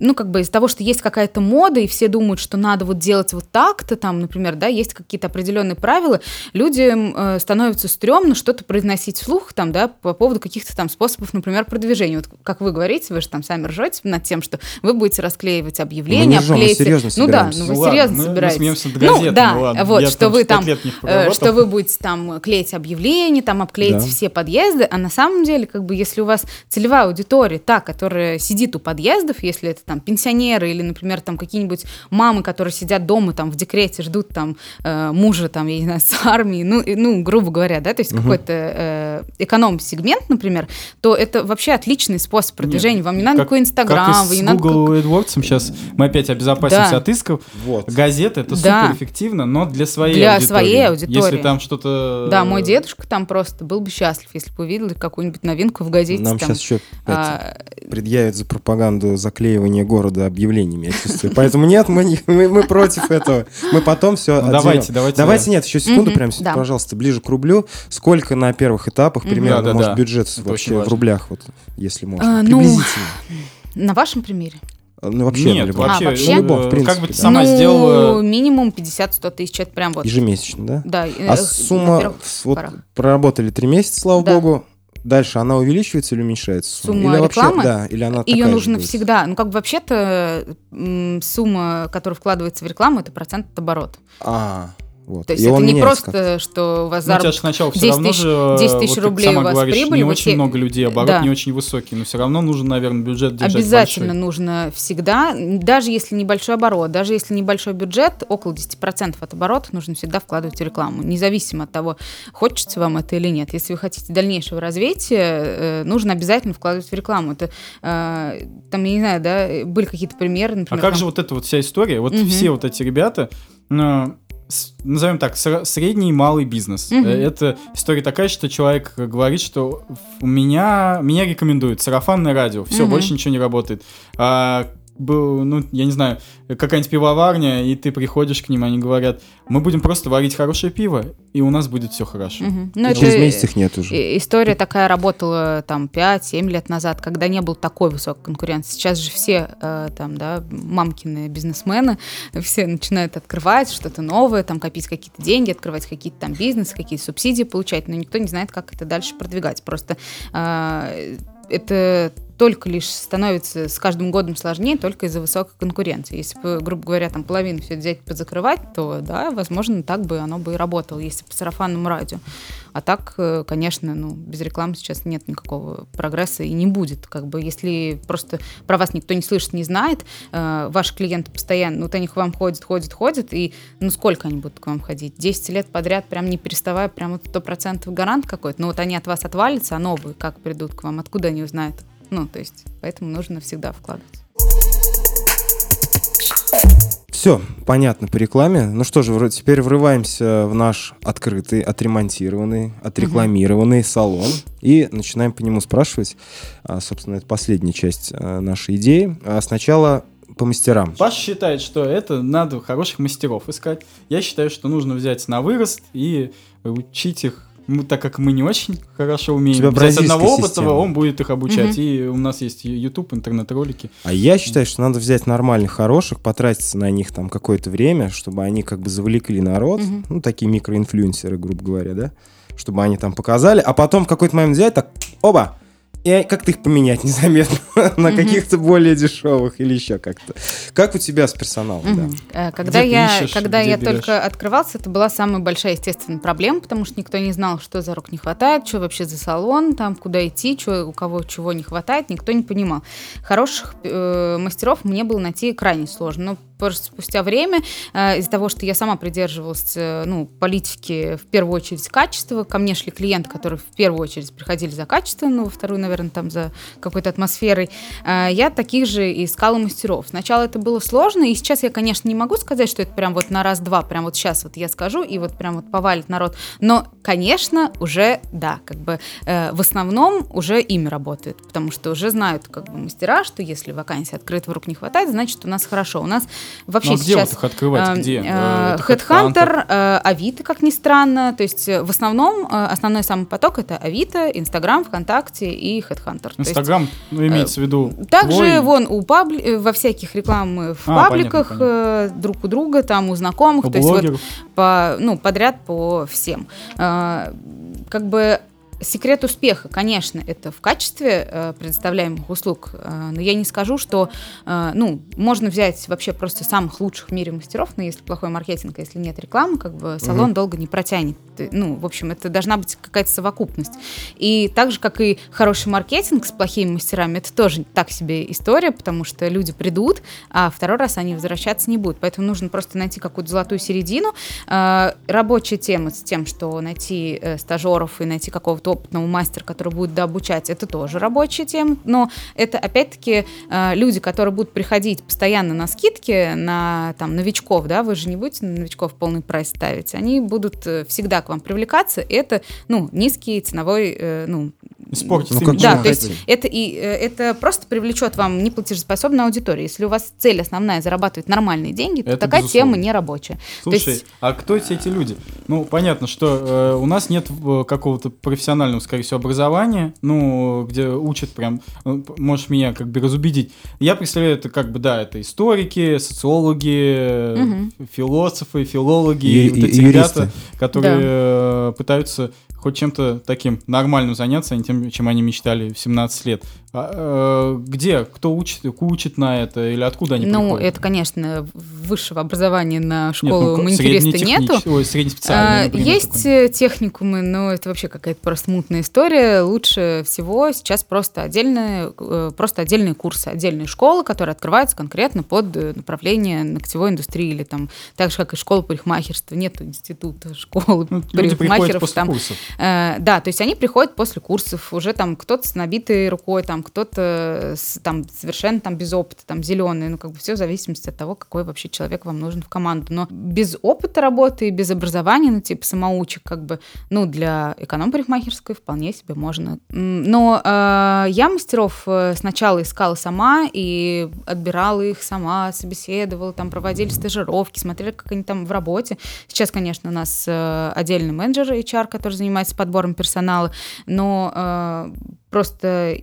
ну, как бы из-за того, что есть какая-то мода, и все думают, что надо вот делать вот так-то, там, например, да, есть какие-то определенные правила, людям э, становится стрёмно что-то произносить вслух, там, да, по поводу каких-то там способов, например, продвижения. Вот как вы говорите, вы же там сами ржете над тем, что вы будете расклеивать объявления, мы не обклеите... Мы серьезно ну да, ну вы ну, серьезно ладно, собираетесь. Мы, мы газеты, ну да, ну, ладно. вот, что вы там, э, что вы будете там клеить объявления, там обклеить да. все подъезды, а на самом деле, как бы, если у вас целевая аудитория, та, которая сидит у подъездов, если это там пенсионеры или, например, там какие-нибудь мамы, которые сидят дома там в декрете, ждут там э, мужа там, я не знаю, [LAUGHS] с армии, ну, и, ну грубо говоря, да, то есть угу. какой-то э, эконом-сегмент, например, то это вообще отличный способ продвижения. Нет, Вам не надо как, никакой Инстаграм, вы не надо... Google как... AdWords сейчас мы опять обезопасимся да. от исков. Вот. Газеты это да. супер эффективно, но для своей для аудитории. своей аудитории. Если там что-то... Да, мой дедушка там просто был бы счастлив, если бы увидел какую-нибудь новинку в газете. Нам там, сейчас еще а... предъявят за пропаганду заклеивания города объявлений обвинениями, я чувствую. Поэтому нет, мы, не, мы, мы против этого. Мы потом все ну, Давайте, давайте. Давайте, да. нет, еще секунду, прям, да. пожалуйста, ближе к рублю. Сколько на первых этапах примерно, да, да, может, да. бюджет Это вообще в рублях, вот, если можно, а, ну, приблизительно? На вашем примере? Ну, вообще, Нет, любом. вообще, а, вообще? любом, в принципе. Как бы ты сама ну, сделала... минимум 50-100 тысяч, это прям вот... Ежемесячно, да? Да. А сумма, вот проработали три месяца, слава да. богу, Дальше она увеличивается или уменьшается? Сумма или рекламы? Вообще, да, или она Ее нужно всегда. Ну, как бы вообще-то сумма, которая вкладывается в рекламу, это процент от оборота. А, вот. То есть и это не просто, что у вас заработок ну, сначала 10 тысяч, же, 10 тысяч вот рублей у вас говоришь, прибыль. Не очень все... много людей, оборот да. не очень высокий, но все равно нужно, наверное, бюджет держать Обязательно большой. нужно всегда, даже если небольшой оборот, даже если небольшой бюджет, около 10% от оборота нужно всегда вкладывать в рекламу, независимо от того, хочется вам это или нет. Если вы хотите дальнейшего развития, э, нужно обязательно вкладывать в рекламу. Это, э, там, я не знаю, да, были какие-то примеры, например. А как там... же вот эта вот вся история? Вот угу. все вот эти ребята, ну, назовем так, средний и малый бизнес. Mm-hmm. Это история такая, что человек говорит, что у меня, меня рекомендуют сарафанное радио, все, mm-hmm. больше ничего не работает. А был, ну, я не знаю, какая-нибудь пивоварня, и ты приходишь к ним, они говорят, мы будем просто варить хорошее пиво, и у нас будет все хорошо. Угу. Ну, через месяц их нет уже. История такая работала там 5-7 лет назад, когда не было такой высокой конкуренции. Сейчас же все э, там, да, мамкины бизнесмены, все начинают открывать что-то новое, там копить какие-то деньги, открывать какие-то там бизнесы, какие-то субсидии получать, но никто не знает, как это дальше продвигать. Просто э, это только лишь становится с каждым годом сложнее только из-за высокой конкуренции. Если бы, грубо говоря, там половину все взять позакрывать, то да, возможно, так бы оно бы и работало, если по сарафанному радио. А так, э, конечно, ну, без рекламы сейчас нет никакого прогресса и не будет. Как бы, если просто про вас никто не слышит, не знает, э, ваши клиенты постоянно, вот они к вам ходят, ходят, ходят, и ну сколько они будут к вам ходить? 10 лет подряд, прям не переставая, прям вот 100% гарант какой-то. Ну вот они от вас отвалятся, а новые как придут к вам? Откуда они узнают? Ну, то есть, поэтому нужно всегда вкладывать. Все, понятно по рекламе. Ну что же, теперь врываемся в наш открытый, отремонтированный, отрекламированный угу. салон и начинаем по нему спрашивать. А, собственно, это последняя часть а, нашей идеи. А сначала по мастерам. Паш считает, что это надо хороших мастеров искать. Я считаю, что нужно взять на вырост и учить их ну, так как мы не очень хорошо умеем взять одного опытного, он будет их обучать. Угу. И у нас есть YouTube, интернет-ролики. А я считаю, что надо взять нормальных, хороших, потратиться на них там какое-то время, чтобы они как бы завлекли народ, угу. ну, такие микроинфлюенсеры, грубо говоря, да, чтобы они там показали, а потом в какой-то момент взять так, оба, и как-то их поменять [LAUGHS] незаметно на каких-то более дешевых или еще как-то. Как у тебя с персоналом? Э, когда я, когда я только открывался, это была самая большая, естественная проблема, потому что никто не знал, что за рук не хватает, что вообще за салон, там, куда идти, что, у кого чего не хватает, никто не понимал. Хороших э, мастеров мне было найти крайне сложно. Но просто спустя время, э, из-за того, что я сама придерживалась э, ну, политики в первую очередь качества, ко мне шли клиенты, которые в первую очередь приходили за качеством, ну, во вторую, наверное, там за какой-то атмосферой, э, я таких же искала мастеров. Сначала это было сложно, и сейчас я, конечно, не могу сказать, что это прям вот на раз-два, прям вот сейчас вот я скажу, и вот прям вот повалит народ, но, конечно, уже, да, как бы э, в основном уже ими работают, потому что уже знают как бы мастера, что если вакансия открыта, вдруг не хватает, значит, у нас хорошо. У нас вообще Ну, а где сейчас... вот их открывать? э, Где? э, Э, Headhunter, э, Авито, как ни странно. То есть в основном основной самый поток это Авито, Инстаграм, ВКонтакте и Headhunter. Инстаграм, ну, имеется в виду также твой. вон у пабли... во всяких рекламах в А, пабликах понятно, э, друг у друга, там у знакомых, у то есть вот по, ну, подряд по всем. А, Как бы секрет успеха, конечно, это в качестве э, предоставляемых услуг, э, но я не скажу, что, э, ну, можно взять вообще просто самых лучших в мире мастеров, но если плохой маркетинг, а если нет рекламы, как бы салон Мгм. долго не протянет. Ну, в общем, это должна быть какая-то совокупность. И так же, как и хороший маркетинг с плохими мастерами, это тоже так себе история, потому что люди придут, а второй раз они возвращаться не будут. Поэтому нужно просто найти какую-то золотую середину. Э, Рабочая тема с тем, что найти э, стажеров и найти какого-то опытного мастера, который будет дообучать, это тоже рабочая тема. Но это, опять-таки, э, люди, которые будут приходить постоянно на скидки на там, новичков, да, вы же не будете на новичков полный прайс ставить, они будут э, всегда к вам привлекаться. Это, ну, низкий ценовой, э, ну, Испортить Ну, да, то есть это, и, э, это просто привлечет вам неплатежеспособную аудиторию. Если у вас цель основная зарабатывать нормальные деньги, то Это такая безусловно. тема не рабочая. Слушай, То есть- а кто все эти люди? Ну, понятно, что э, у нас нет э, какого-то профессионального, скорее всего, образования, ну, где учат прям, э, можешь меня как бы разубедить. Я представляю, это как бы, да, это историки, социологи, Мгм. философы, филологи, И- вот и- эти и ребята, юристы. которые э, пытаются хоть чем-то таким нормальным заняться, а не тем, чем они мечтали в 17 лет. А, э, где? Кто учит, учит на это? Или откуда они ну, приходят? это, конечно, высшего образования на Нет, школу ну, ко- маникюриста нету. Ой, А, например, Есть такой. э, техникумы, но это вообще какая-то просто мутная история. Лучше всего сейчас просто отдельные, э, просто отдельные курсы, отдельные школы, которые открываются конкретно под э, направление ногтевой индустрии или там так же, как и школа парикмахерства. Нет института школы Ну, парикмахеров. там. курсов. Э, да, то есть они приходят после курсов, уже там кто-то с набитой рукой, там кто-то там совершенно там без опыта, там зеленый, ну как бы все в зависимости от того, какой вообще человек вам нужен в команду. Но без опыта работы и без образования, ну типа самоучек, как бы, ну для эконом-парикмахерской вполне себе можно. Но э, я мастеров э, сначала искала сама и отбирала их сама, собеседовала, там проводили стажировки, смотрели, как они там в работе. Сейчас, конечно, у нас э, отдельный менеджер HR, который занимается подбором персонала, но э, просто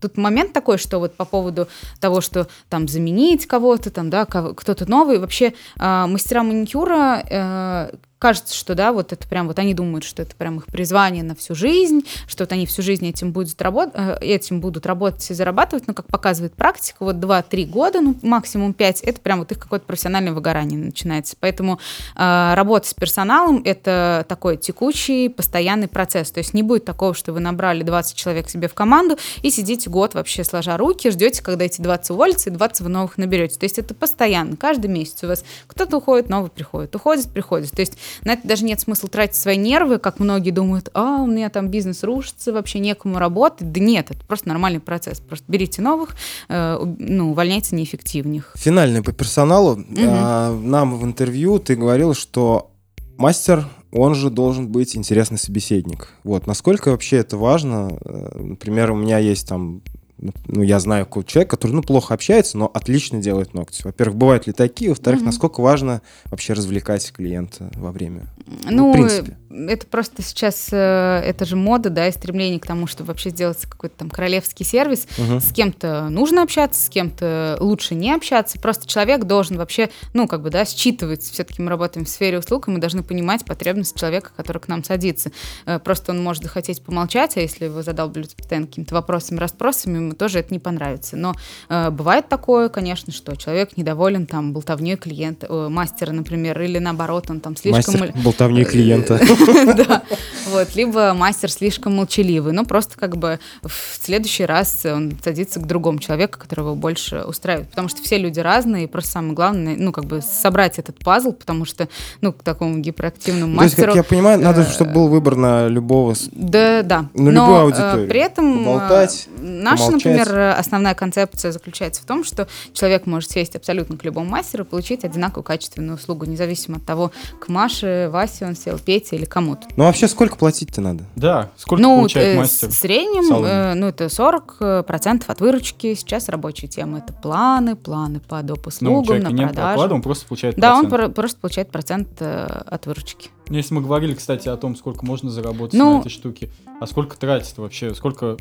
тут момент такой, что вот по поводу того, что там заменить кого-то, там, да, кого- кто-то новый, вообще э, мастера маникюра э, кажется, что да, вот это прям, вот они думают, что это прям их призвание на всю жизнь, что вот они всю жизнь этим будут, работ, э, этим будут работать и зарабатывать, но, как показывает практика, вот 2-3 года, ну, максимум 5, это прям вот их какое-то профессиональное выгорание начинается. Поэтому э, работа с персоналом — это такой текущий, постоянный процесс. То есть не будет такого, что вы набрали 20 человек себе в команду и сидите год вообще сложа руки, ждете, когда эти 20 уволятся, и 20 вы новых наберете. То есть это постоянно, каждый месяц у вас кто-то уходит, новый приходит, уходит, приходит. То есть на это даже нет смысла тратить свои нервы, как многие думают, а, у меня там бизнес рушится, вообще некому работать. Да нет, это просто нормальный процесс. Просто берите новых, э, ну, увольняйте неэффективных. Финальный по персоналу. А, нам в интервью ты говорил, что мастер, он же должен быть интересный собеседник. Вот, насколько вообще это важно? Э, Например, у меня есть там ну, я знаю какого человека, который, ну, плохо общается, но отлично делает ногти. Во-первых, бывают ли такие? Во-вторых, Мгм. насколько важно вообще развлекать клиента во время? Ну, в принципе. э, это просто сейчас, э, это же мода, да, и стремление к тому, чтобы вообще сделать какой-то там королевский сервис. Мгм. С кем-то нужно общаться, с кем-то лучше не общаться. Просто человек должен вообще, ну, как бы, да, считывать. Все-таки мы работаем в сфере услуг, и мы должны понимать потребность человека, который к нам садится. Э, Просто он может захотеть помолчать, а если его задалбливать постоянно какими-то вопросами, расспросами, ему тоже это не понравится. Но э, бывает такое, конечно, что человек недоволен там болтовней клиента, э, мастера, например, или наоборот, он там слишком... Мастер болтовней клиента. [LAUGHS] Да, вот, либо мастер слишком молчаливый, ну, просто как бы в следующий раз он садится к другому человеку, которого больше устраивает, потому что все люди разные, и просто самое главное, ну, как бы собрать этот пазл, потому что, ну, к такому гиперактивному мастеру... То есть, как я понимаю, надо, чтобы был выбор на любого... Да, да. На любую аудиторию. при этом... Наша, помолчать. Например, основная концепция заключается в том, что человек может сесть абсолютно к любому мастеру и получить одинаковую качественную услугу, независимо от того, к Маше, Васе он сел, Пете или кому-то. Ну, вообще, сколько платить-то надо? Да, сколько ну, получает э, мастер? в среднем, э, ну, это 40% от выручки. Сейчас рабочая тема — это планы, планы по доп. Ну, услугам, человека на нет продажу. оклада, он просто получает да, он процент. про- просто получает процент э, от выручки. Ну, Если мы говорили, кстати, о том, сколько можно заработать Ну- на этой штуке, а сколько тратится вообще, сколько,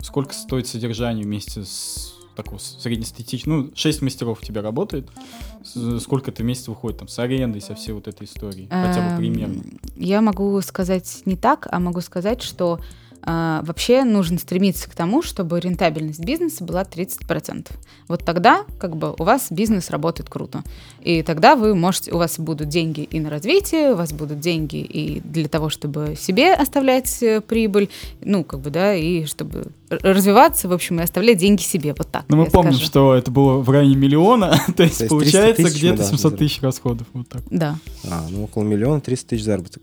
сколько стоит содержание вместе с такого среднестатистического, ну, 6 мастеров у тебя работает, сколько это в месяц выходит там с арендой, со всей вот этой историей, хотя бы Эм, примерно. Я могу сказать не так, а могу сказать, что вообще нужно стремиться к тому, чтобы рентабельность бизнеса была 30%. Вот тогда как бы у вас бизнес работает круто. И тогда вы можете, у вас будут деньги и на развитие, у вас будут деньги и для того, чтобы себе оставлять э, прибыль, ну, как бы, да, и чтобы развиваться, в общем, и оставлять деньги себе. Вот так. Но Ну, мы помним, скажу. что это было в районе миллиона, [LAUGHS] то есть, То есть 300 получается где-то должны 700 тысяч расходов. Вот так. Да. А, ну около миллиона, 300 тысяч заработок.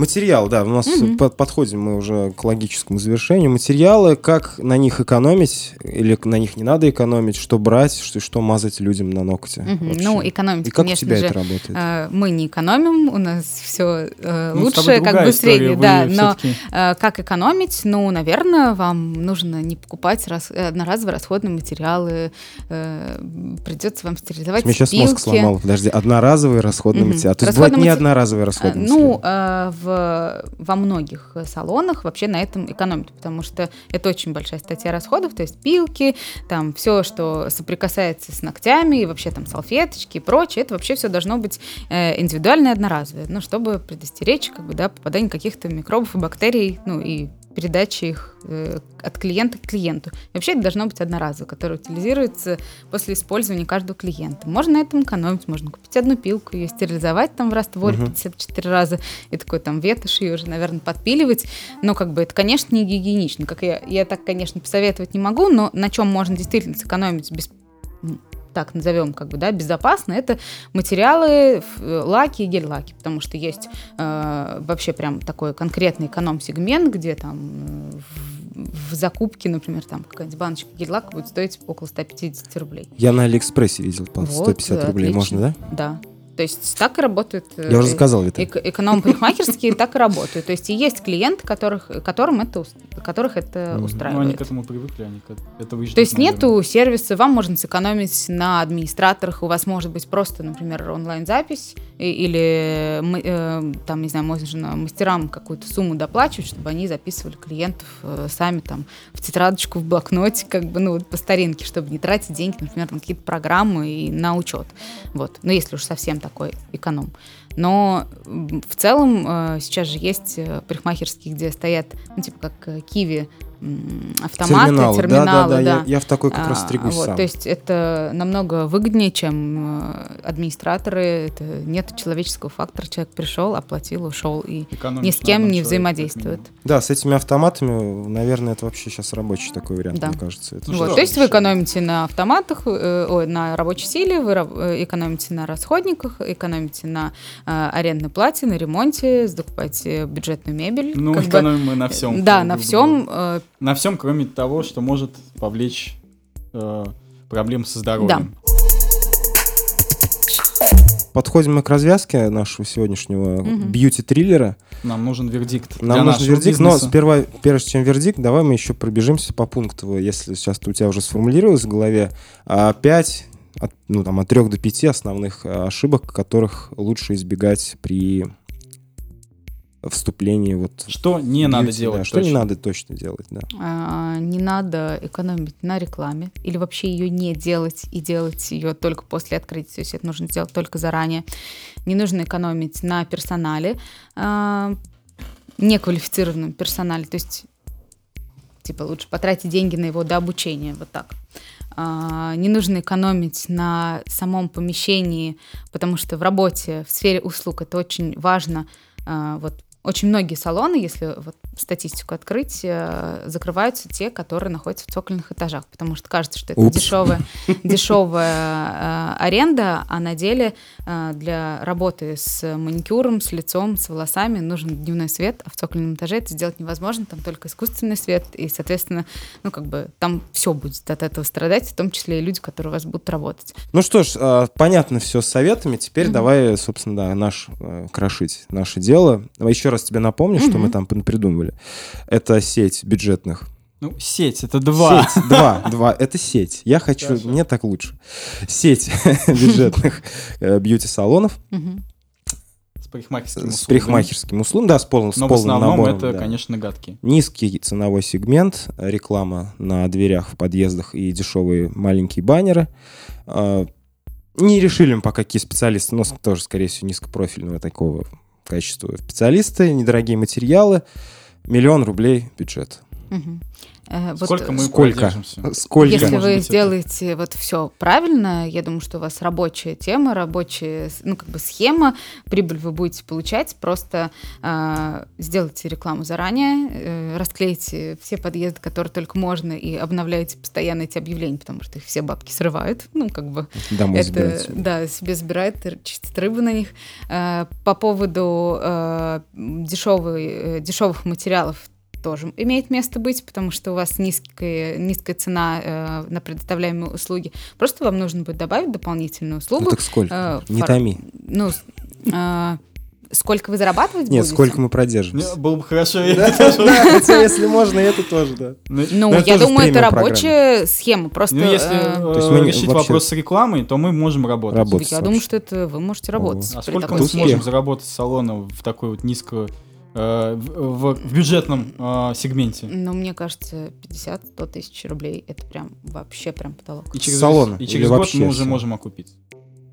Материал, да, у нас Мгм. под- подходим мы уже к логическому завершению. Материалы, как на них экономить, или на них не надо экономить, что брать, что, что мазать людям на ногти. Мгм. вообще. Ну, экономить, И как у конечно тебя же, это работает? э, мы не экономим, у нас все Ну, с тобой лучше, как бы среднее, да. Но э, как экономить? Ну, наверное, вам нужно не покупать раз, одноразовые расходные материалы, э, придется вам стерилизовать Мне сейчас мозг сломал. Подожди, одноразовые расходные Мгм. материалы. То есть бывает не одноразовые Э, расходные Ну, материалы? э, в, во многих салонах вообще на этом экономят, потому что это очень большая статья расходов, то есть пилки, там все, что соприкасается с ногтями, и вообще там салфеточки и прочее, это вообще все должно быть э, индивидуальное, одноразовое, ну, чтобы предостеречь, как бы, да, попадание каких-то микробов и бактерий, ну, и передачи их э, от клиента к клиенту. И вообще это должно быть одноразово, которое утилизируется после использования каждого клиента. Можно на этом экономить, можно купить одну пилку, ее стерилизовать там в растворе Мгм. 54 раза, и такой там ветошь ее уже, наверное, подпиливать. Но как бы это, конечно, не гигиенично. Как я, я так, конечно, посоветовать не могу, но на чем можно действительно сэкономить без так назовем, как бы, да, безопасно, это материалы, э, лаки и гель-лаки, потому что есть э, вообще прям такой конкретный эконом-сегмент, где там в, закупке, например, там какая-нибудь баночка гель-лака будет стоить около 150 рублей. Я на Алиэкспрессе видел по Вот, 150 рублей. отлично. Можно, да? Да. То есть так и работают э, Я уже заказал, Виталий. эк- эконом-парикмахерские, так и работают. То есть и есть клиенты, которых, которым это, которых это. Ну, они устраивает. к этому привыкли, они к этому То есть нету сервиса, вам можно сэкономить на администраторах, у вас может быть просто, например, онлайн-запись, или, э, там, не знаю, можно мастерам какую-то сумму доплачивать, чтобы они записывали клиентов э, сами там в тетрадочку, в блокноте, как бы, ну, вот по старинке, чтобы не тратить деньги, например, на какие-то программы и на учет. Вот. Ну, если уж совсем такой эконом. Но в целом э, сейчас же есть э, парикмахерские, где стоят, ну, типа как э, Киви, автоматы, Терминалы, терминалы, да, да, да. Я, я в такой как раз А, стригусь вот, сам. То есть это намного выгоднее, чем э, администраторы. Это нет человеческого фактора. Человек пришел, оплатил, ушел и ни с кем не взаимодействует. Да, с этими автоматами, наверное, это вообще сейчас рабочий такой вариант, Да. мне кажется. Это вот, то есть вы экономите на автоматах, э, ой, на рабочей силе, вы раб- э, экономите на расходниках, экономите на э, арендной плате, на ремонте, закупаете бюджетную мебель. Ну, как бы. экономим мы на всем. Да, на всем. э, На всем, кроме того, что может повлечь э, проблем со здоровьем. Подходим мы к развязке нашего сегодняшнего Мгм. бьюти-триллера. Нам нужен вердикт. Нам нужен вердикт, но бизнеса. сперва, прежде чем вердикт, давай мы еще пробежимся по пункту, если сейчас у тебя уже сформулировалось в голове. А, Пять, от, ну там от трех до пяти основных а, ошибок, которых лучше избегать при вступлении вот Что не в надо бьюти, делать? да, что не точно? надо точно делать, да. А, не надо экономить на рекламе или вообще ее не делать и делать ее только после открытия. То есть это нужно сделать только заранее. Не нужно экономить на персонале, а, неквалифицированном персонале. То есть типа лучше потратить деньги на его дообучение, вот так. А, не нужно экономить на самом помещении, потому что в работе, в сфере услуг это очень важно. А, вот очень многие салоны, если вот статистику открыть, э, закрываются те, которые находятся в цокольных этажах, потому что кажется, что это дешевая, [LAUGHS] дешевая э, аренда, а на деле э, для работы с маникюром, с лицом, с волосами нужен дневной свет, а в цокольном этаже это сделать невозможно, там только искусственный свет, и, соответственно, ну, как бы там все будет от этого страдать, в том числе и люди, которые у вас будут работать. Ну что ж, понятно все с советами, теперь mm-hmm. давай, собственно, да, наш, крошить наше дело. Еще раз тебе напомню, mm-hmm. что мы там придумали деле. Это сеть бюджетных ну, сеть, это два. Сеть, два, [LAUGHS] два, это сеть. Я хочу, Хорошо. мне так лучше. Сеть [LAUGHS] бюджетных э, бьюти-салонов. С парикмахерским услугом. С парикмахерским услугом, да, с, полным, Но с полным в основном набором. это, да. конечно, гадкий. Низкий ценовой сегмент, реклама на дверях в подъездах и дешевые маленькие баннеры. А, не решили мы пока какие специалисты, но тоже, скорее всего, низкопрофильного такого качества специалисты, недорогие материалы миллион рублей бюджет. Угу. Э, сколько вот, мы сколько? Сколько? Если вы сделаете это? вот все правильно, я думаю, что у вас рабочая тема, рабочая, ну, как бы схема, прибыль вы будете получать, просто э, сделайте рекламу заранее, э, расклейте все подъезды, которые только можно, и обновляйте постоянно эти объявления, потому что их все бабки срывают, ну, как бы... Домой это, Да, себе забирают, чистят рыбу на них. Э, по поводу э, дешевый, э, дешевых материалов, тоже имеет место быть, потому что у вас низкая, низкая цена э, на предоставляемые услуги. Просто вам нужно будет добавить дополнительную услугу. Ну так сколько? Э, Не томи. Ну, э, сколько вы зарабатывать Нет, будете? сколько мы продержимся. Было бы хорошо. если можно, это тоже, да. Ну, ну я думаю, это рабочая схема. Просто... Ну, если э, решить вопрос с рекламой, то мы можем работать. Я думаю, что это вы можете работать. А сколько мы сможем заработать салона в такой вот низкую Э, в, в бюджетном э, сегменте? Ну, мне кажется, 50-100 тысяч рублей это прям вообще прям потолок. И через, Салона. И через год мы уже можем окупить.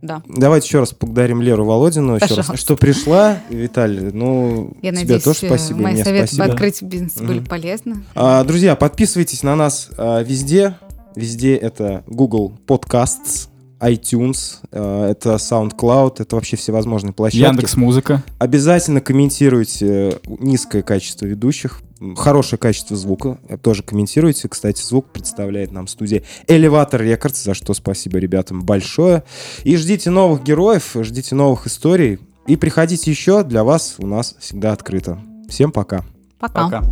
Да. Давайте еще раз поблагодарим Леру Володину, еще раз, что пришла. Виталий, ну, Я тебе надеюсь, тоже спасибо. Мои мне советы спасибо. по открытию бизнеса были полезны. А, друзья, подписывайтесь на нас а, везде. Везде это Google Podcasts, iTunes, э, это SoundCloud, это вообще всевозможные площадки. Яндекс Музыка. Обязательно комментируйте низкое качество ведущих, хорошее качество звука, тоже комментируйте. Кстати, звук представляет нам студия Elevator Records, за что спасибо ребятам большое. И ждите новых героев, ждите новых историй. И приходите еще, для вас у нас всегда открыто. Всем пока. Пока. пока.